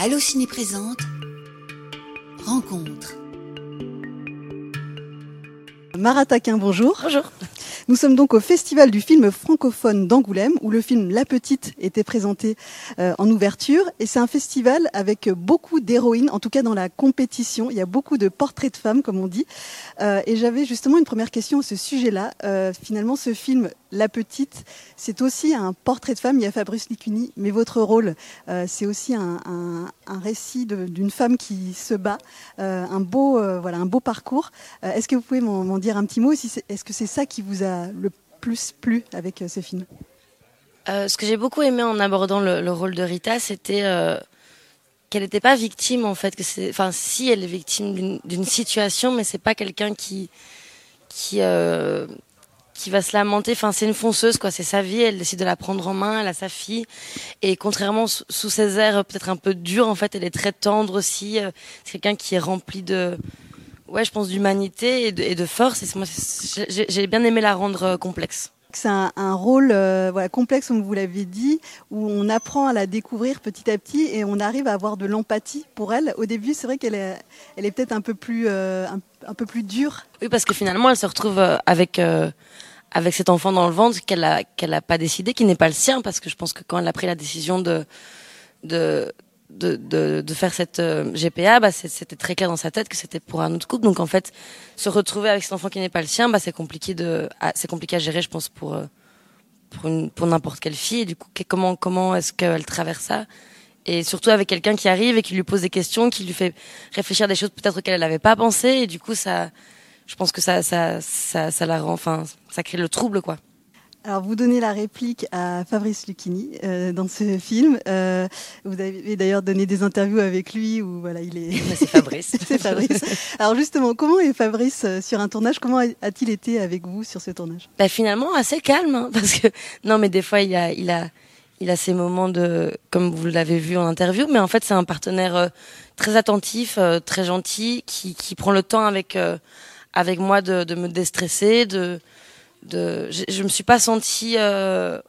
Allo Ciné présente Rencontre. Marataquin, bonjour. Bonjour. Nous sommes donc au Festival du film francophone d'Angoulême, où le film La Petite était présenté euh, en ouverture. Et c'est un festival avec beaucoup d'héroïnes, en tout cas dans la compétition. Il y a beaucoup de portraits de femmes, comme on dit. Euh, et j'avais justement une première question à ce sujet-là. Euh, finalement, ce film La Petite, c'est aussi un portrait de femme. Il y a Fabrice Licuni, mais votre rôle, c'est aussi un, récit d'une femme qui se bat, un beau, voilà, un beau parcours. Est-ce que vous pouvez m'en dire un petit mot Est-ce que c'est ça qui vous a le plus plu avec euh, ce film euh, Ce que j'ai beaucoup aimé en abordant le, rôle de Rita, c'était euh, qu'elle n'était pas victime en fait. Enfin, si elle est victime d'une situation, mais c'est pas quelqu'un qui qui qui va se lamenter. Enfin, c'est une fonceuse, quoi. C'est sa vie. Elle décide de la prendre en main. Elle a sa fille. Et contrairement sous ses airs peut-être un peu durs, en fait, elle est très tendre aussi. C'est quelqu'un qui est rempli de ouais, je pense d'humanité et de, et de force. Et moi, j'ai bien aimé la rendre euh, complexe. C'est un, un, rôle euh, voilà, complexe, comme vous l'avez dit, où on apprend à la découvrir petit à petit et on arrive à avoir de l'empathie pour elle. Au début, c'est vrai qu'elle est, elle est peut-être un peu plus, euh, un, un, peu plus dure. Oui, parce que finalement, elle se retrouve avec avec cet enfant dans le ventre qu'elle a qu'elle a pas décidé, qui n'est pas le sien, parce que je pense que quand elle a pris la décision de de de, de, de, faire cette euh, GPA, bah, c'était très clair dans sa tête que c'était pour un autre couple. Donc en fait, se retrouver avec cet enfant qui n'est pas le sien, bah, c'est compliqué de, c'est compliqué à gérer, je pense, pour euh, pour une, pour n'importe quelle fille. Du coup, comment comment est-ce qu'elle traverse ça? Et surtout avec quelqu'un qui arrive et qui lui pose des questions, qui lui fait réfléchir à des choses peut-être qu'elle n'avait pas pensé. Et du coup, ça, je pense que ça ça ça, ça la rend, enfin, ça crée le trouble, quoi. Alors, vous donnez la réplique à Fabrice Lucchini euh, dans ce film. Euh, vous avez d'ailleurs donné des interviews avec lui où voilà, il est. C'est Fabrice. c'est Fabrice. Alors justement, comment est Fabrice euh, sur un tournage? Comment a-t-il été avec vous sur ce tournage? Bah, finalement assez calme, hein, parce que non, mais des fois il a, il a, il a ses moments de, comme vous l'avez vu en interview, mais en fait c'est un partenaire euh, très attentif, euh, très gentil, qui, qui prend le temps avec, avec moi de, de me déstresser, de de, je, me suis pas sentie euh,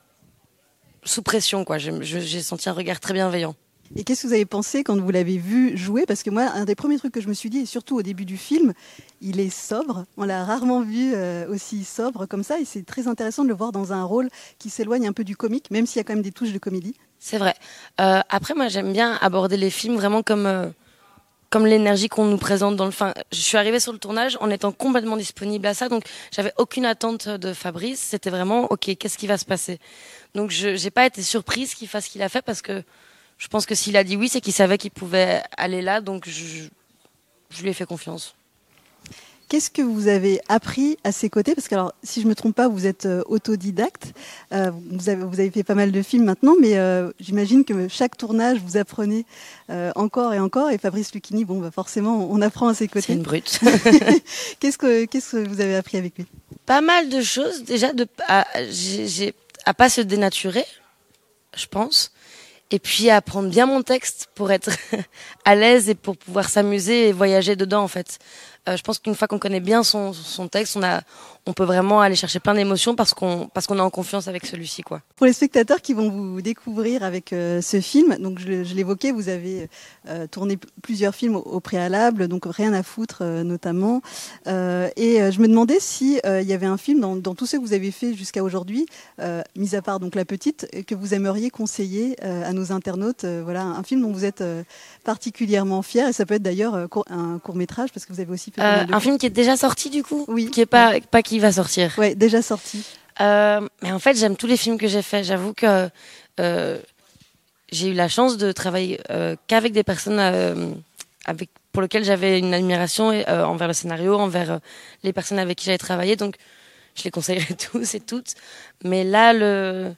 sous pression, quoi. J'ai senti un regard très bienveillant. Et qu'est-ce que vous avez pensé quand vous l'avez vu jouer? Parce que moi, un des premiers trucs que je me suis dit, et surtout au début du film, il est sobre. On l'a rarement vu euh, aussi sobre comme ça, et c'est très intéressant de le voir dans un rôle qui s'éloigne un peu du comique, même s'il y a quand même des touches de comédie. C'est vrai. Euh, après, moi, j'aime bien aborder les films vraiment comme comme l'énergie qu'on nous présente dans le fin. Je suis arrivée sur le tournage en étant complètement disponible à ça, donc j'avais aucune attente de Fabrice. C'était vraiment ok, qu'est-ce qui va se passer? Donc je n'ai pas été surprise qu'il fasse ce qu'il a fait parce que je pense que s'il a dit oui, c'est qu'il savait qu'il pouvait aller là, donc je, je lui ai fait confiance. Qu'est-ce que vous avez appris à ses côtés? Parce que, alors, si je me trompe pas, vous êtes euh, autodidacte. Euh, vous, avez, vous, avez, fait pas mal de films maintenant, mais euh, j'imagine que chaque tournage, vous apprenez euh, encore et encore. Et Fabrice Lucchini, bon, bah forcément, on apprend à ses côtés. C'est une brute. qu'est-ce que qu'est-ce que vous avez appris avec lui? Pas mal de choses. Déjà, de à, j'ai, à pas se dénaturer, je pense et puis apprendre bien mon texte pour être à l'aise et pour pouvoir s'amuser et voyager dedans en fait. Euh, je pense qu'une fois qu'on connaît bien son, son texte, on a, on peut vraiment aller chercher plein d'émotions parce qu'on parce qu'on est en confiance avec celui-ci quoi. Pour les spectateurs qui vont vous découvrir avec euh, ce film, donc je, l'évoquais, vous avez euh, tourné plusieurs films au, préalable, donc rien à foutre notamment. Et je me demandais si il y avait un film dans, dans tout ce que vous avez fait jusqu'à aujourd'hui, mis à part donc la petite, que vous aimeriez conseiller à nos internautes. voilà, un film dont vous êtes particulièrement fier et ça peut être d'ailleurs un court métrage parce que vous avez aussi fait un film qui est déjà sorti du coup, oui, qui est pas pas qui va sortir. Ouais, déjà sorti. Euh, mais en fait, j'aime tous les films que j'ai faits. J'avoue que euh, j'ai eu la chance de travailler euh, qu'avec des personnes euh, avec pour lesquelles j'avais une admiration euh, envers le scénario, envers euh, les personnes avec qui j'avais travaillé. Donc, je les conseillerais tous et toutes. Mais là, le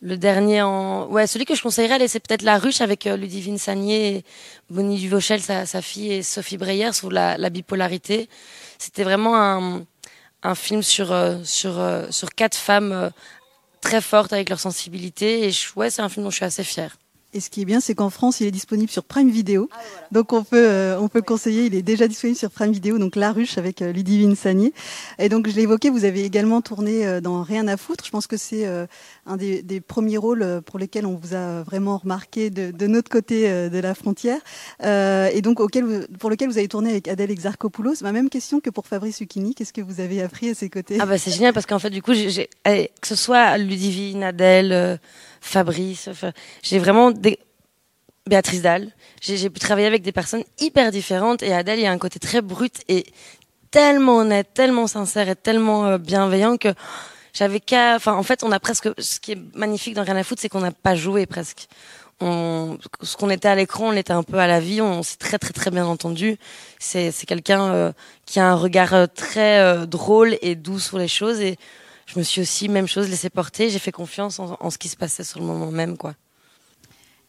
le dernier en ouais celui que je conseillerais c'est peut-être La Ruche avec Ludivine Sagné, Bonnie Duvauchel sa, sa fille et Sophie Breyer sur la, la bipolarité. C'était vraiment un un film sur euh, sur euh, sur quatre femmes euh, très fortes avec leur sensibilité et ouais c'est un film dont je suis assez fière. Et ce qui est bien, c'est qu'en France, il est disponible sur Prime Video. Ah, donc on peut, euh, on peut conseiller, il est déjà disponible sur Prime Video, donc La Ruche avec euh, Ludivine Sagné. Et donc je l'ai évoqué, vous avez également tourné euh, dans Rien à foutre. Je pense que c'est un des, des, premiers rôles pour lesquels on vous a vraiment remarqué de, de notre côté de la frontière. et donc auquel pour lequel vous avez tourné avec Adèle Exarchopoulos. Ma même question que pour Fabrice Lucchini. Qu'est-ce que vous avez appris à ses côtés? Ah bah c'est génial parce qu'en fait du coup, j'ai, que ce soit Ludivine, Adèle, Fabrice, j'ai vraiment des Béatrice Dalle. J'ai pu travailler avec des personnes hyper différentes et Adèle, il y a un côté très brut et tellement honnête, tellement sincère et tellement euh, bienveillant que j'avais qu'à, enfin, en fait, on a presque, ce qui est magnifique dans Rien à foutre, c'est qu'on n'a pas joué presque. On, ce qu'on était à l'écran, on était un peu à la vie, on s'est très très très bien entendu. C'est c'est quelqu'un euh, qui a un regard euh, très drôle et doux sur les choses et je me suis aussi même chose laissé porter. J'ai fait confiance en, en ce qui se passait sur le moment même, quoi.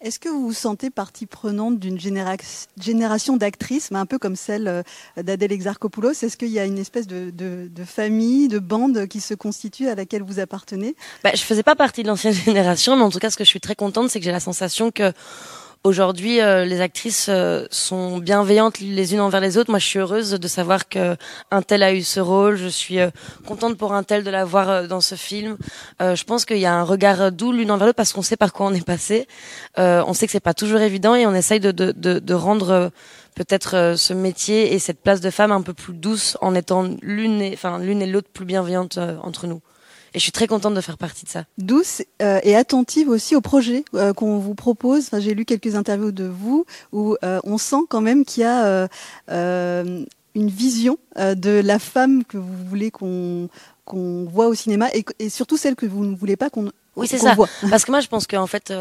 Est-ce que vous vous sentez partie prenante d'une génération d'actrices, un peu comme celle euh, d'Adèle Exarchopoulos? Est-ce qu'il y a une espèce de, famille, de bande qui se constitue à laquelle vous appartenez? Bah, Je faisais pas partie de l'ancienne génération, mais en tout cas, ce que je suis très contente, c'est que j'ai la sensation que Aujourd'hui, euh, les actrices euh, sont bienveillantes les unes envers les autres. Moi, je suis heureuse de savoir que un tel a eu ce rôle. Je suis euh, contente pour un tel de l'avoir dans ce film. je pense qu'il y a un regard doux l'une envers l'autre parce qu'on sait par quoi on est passé. on sait que c'est pas toujours évident et on essaye de, de, de, de rendre peut-être ce métier et cette place de femme un peu plus douce en étant l'une enfin l'une et l'autre plus bienveillantes entre nous. Et je suis très contente de faire partie de ça. Douce euh, et attentive aussi au projet euh, qu'on vous propose. Enfin, J'ai lu quelques interviews de vous où euh, on sent quand même qu'il y a une vision de la femme que vous voulez qu'on qu'on voit au cinéma et, et, surtout celle que vous ne voulez pas qu'on oui c'est ça voit. parce que moi je pense qu'en fait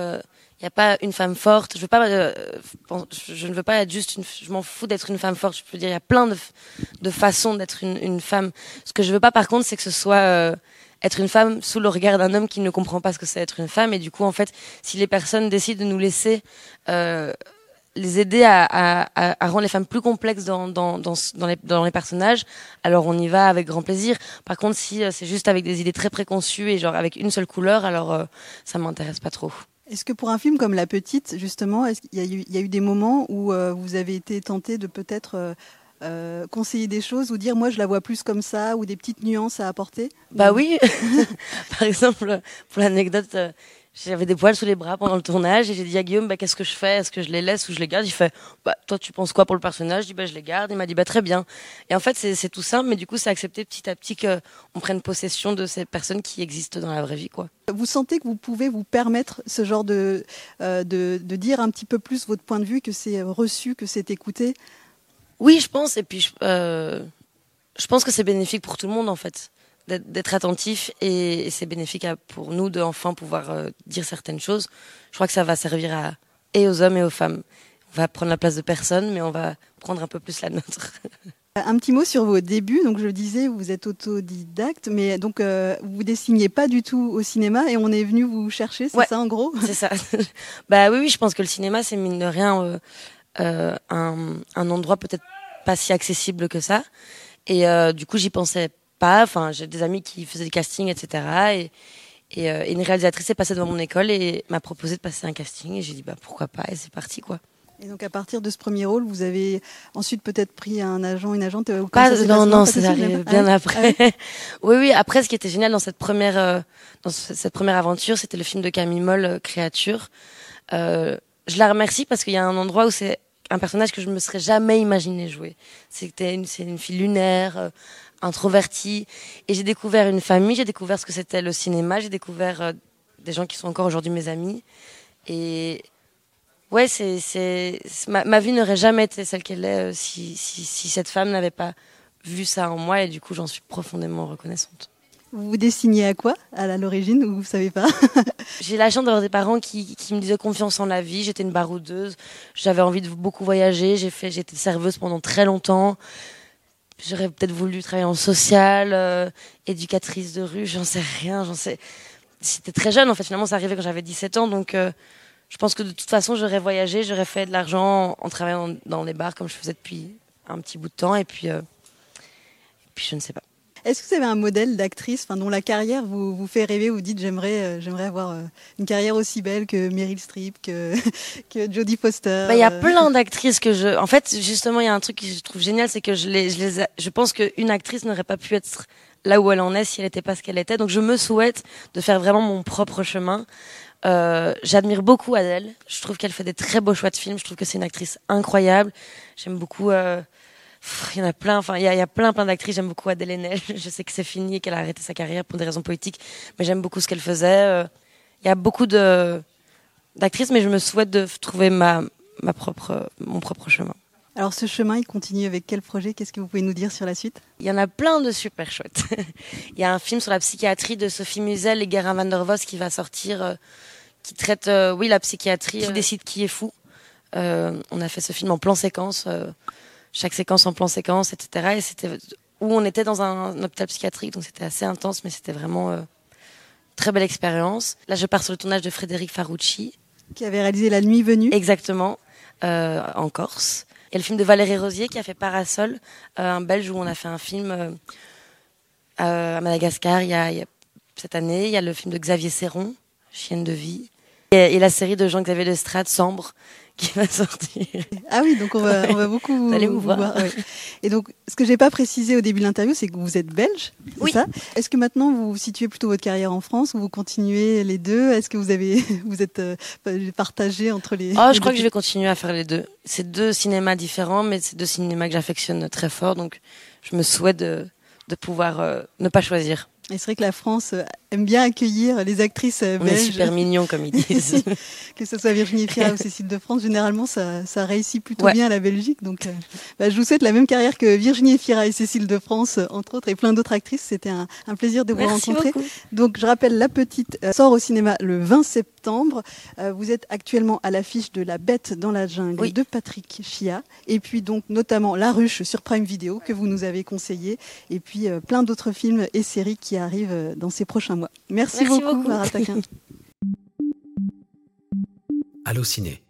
il n'y a pas une femme forte. Je veux pas, je ne veux pas être juste une. Je m'en fous d'être une femme forte. Je peux dire, il y a plein de, de façons d'être une, une, femme. Ce que je veux pas, par contre, c'est que ce soit être une femme sous le regard d'un homme qui ne comprend pas ce que c'est être une femme. Et du coup, en fait, si les personnes décident de nous laisser euh, les aider à, à, à, rendre les femmes plus complexes dans, dans, dans, les, dans les personnages, alors on y va avec grand plaisir. Par contre, si euh, c'est juste avec des idées très préconçues et genre avec une seule couleur, alors euh, ça m'intéresse pas trop. Est-ce que pour un film comme La Petite, justement, il y, y, a eu des moments où euh, vous avez été tenté de peut-être euh, conseiller des choses ou dire moi je la vois plus comme ça ou des petites nuances à apporter Bah oui. Par exemple, pour l'anecdote, euh, j'avais des poils sous les bras pendant le tournage et j'ai dit à Guillaume bah, qu'est-ce que je fais? Est-ce que je les laisse ou je les garde? Il fait bah toi tu penses quoi pour le personnage? Je dis bah je les garde. Il m'a dit bah très bien. Et en fait c'est tout simple, mais du coup c'est accepté petit à petit qu'on prenne possession de ces personnes qui existent dans la vraie vie quoi. Vous sentez que vous pouvez vous permettre ce genre de, euh, de, de dire un petit peu plus votre point de vue, que c'est reçu, que c'est écouté? Oui, je pense. Et puis, je, euh, je pense que c'est bénéfique pour tout le monde, en fait, d'être attentif. Et, c'est bénéfique pour nous de enfin pouvoir euh, dire certaines choses. Je crois que ça va servir à, et aux hommes et aux femmes. On va prendre la place de personne, mais on va prendre un peu plus la nôtre. Un petit mot sur vos débuts. Donc, je le disais, vous êtes autodidacte, mais donc euh, vous dessiniez pas du tout au cinéma et on est venu vous chercher, c'est ça en gros? C'est ça. bah oui, oui, je pense que le cinéma, c'est mine de rien euh, euh, un, un, endroit peut-être pas si accessible que ça. Et euh, du coup, j'y pensais pas. Enfin, j'ai des amis qui faisaient des castings, etc. Et, et, euh, une réalisatrice est passée devant mon école et m'a proposé de passer un casting. Et j'ai dit, bah pourquoi pas Et c'est parti, quoi. Et donc à partir de ce premier rôle, vous avez ensuite peut-être pris un agent, une agente. Pas, non, non, c'est arrivé bien ah après. Ah oui, oui. Après, ce qui était génial dans cette première, dans cette première aventure, c'était le film de Camille Moll, Créature. Euh, je la remercie parce qu'il y a un endroit où c'est un personnage que je me serais jamais imaginé jouer. C'était une, c'est une fille lunaire, euh, introvertie, et j'ai découvert une famille, j'ai découvert ce que c'était le cinéma, j'ai découvert euh, des gens qui sont encore aujourd'hui mes amis, et ouais, c'est, c'est, ma, vie n'aurait jamais été celle qu'elle est euh, si, si, si cette femme n'avait pas vu ça en moi, et du coup, j'en suis profondément reconnaissante. Vous dessiniez à quoi à l'origine ou vous savez pas J'ai la chance d'avoir des parents qui, qui, me disaient confiance en la vie. J'étais une baroudeuse. J'avais envie de beaucoup voyager. J'ai fait, j'étais serveuse pendant très longtemps. J'aurais peut-être voulu travailler en social, euh, éducatrice de rue. J'en sais rien. J'en sais. C'était très jeune en fait. Finalement, ça arrivait quand j'avais 17 ans. Donc, euh, je pense que de toute façon, j'aurais voyagé, j'aurais fait de l'argent en travaillant dans, les bars comme je faisais depuis un petit bout de temps. Et puis, euh, et puis je ne sais pas. Est-ce que vous avez un modèle d'actrice enfin, dont la carrière vous, vous fait rêver Vous dites j'aimerais euh, j'aimerais avoir euh, une carrière aussi belle que Meryl Streep, que, que Jodie Foster bah, Il y a plein d'actrices que je... En fait, justement, il y a un truc que je trouve génial, c'est que je, les, je, les je pense qu'une actrice n'aurait pas pu être là où elle en est si elle n'était pas ce qu'elle était. Donc je me souhaite de faire vraiment mon propre chemin. Euh, J'admire beaucoup Adèle. Je trouve qu'elle fait des très beaux choix de films. Je trouve que c'est une actrice incroyable. J'aime beaucoup. Euh, il y en a plein. Enfin, il y a, y a, plein, plein d'actrices. J'aime beaucoup Adèle Haenel. Je sais que c'est fini et qu'elle a arrêté sa carrière pour des raisons politiques, mais j'aime beaucoup ce qu'elle faisait. Euh, il y a beaucoup de d'actrices, mais je me souhaite de trouver ma ma propre mon propre chemin. Alors ce chemin, il continue avec quel projet? Qu'est-ce que vous pouvez nous dire sur la suite? Il y en a plein de super chouettes. il y a un film sur la psychiatrie de Sophie Musel et Guérin van der Vos qui va sortir, euh, qui traite, euh, oui, la psychiatrie, qui décide qui est fou. Euh, on a fait ce film en plan séquence, chaque séquence en plan séquence, etc. Et c'était où on était dans un, un hôpital psychiatrique, donc c'était assez intense, mais c'était vraiment très belle expérience. Là, je pars sur le tournage de Frédéric Farucci, qui avait réalisé La Nuit venue. Exactement, en Corse. Il y a le film de Valérie Rosier qui a fait Parasol, euh, un Belge où on a fait un film euh, à Madagascar il y, a, il y, a, cette année. Il y a le film de Xavier Serron, Chienne de vie. Et, et la série de Jean-Xavier Lestrade, Sambre, qui va sortir. Ah oui, donc on va, ouais. on va beaucoup vous, vous allez vous, vous voir. voir ouais. Et donc, ce que j'ai pas précisé au début de l'interview, c'est que vous êtes belge, c'est oui. Est-ce que maintenant vous situez plutôt votre carrière en France ou vous continuez les deux? Est-ce que vous avez, vous êtes euh, partagé entre les Oh, les je crois deux que je vais continuer à faire les deux. C'est deux cinémas différents, mais c'est deux cinémas que j'affectionne très fort, donc je me souhaite de, de pouvoir euh, ne pas choisir. Et c'est vrai que la France euh, aime bien accueillir les actrices belges. On est super mignons, comme ils disent. que ce soit Virginie Fira ou Cécile de France, généralement, ça, ça réussit plutôt Ouais. bien à la Belgique. Donc, euh, bah, je vous souhaite la même carrière que Virginie Fira et Cécile de France, euh, entre autres, et plein d'autres actrices. C'était un, un plaisir de vous Merci rencontrer. beaucoup. Donc, je rappelle, La Petite euh, sort au cinéma le 20 septembre. Euh, vous êtes actuellement à l'affiche de La Bête dans la jungle Oui. de Patrick Chia. Et puis, donc, notamment La Ruche sur Prime Video, que vous nous avez conseillé. Et puis, euh, plein d'autres films et séries qui arrivent euh, dans ces prochains mois. Merci, Merci beaucoup, beaucoup. Taquin. Allociné,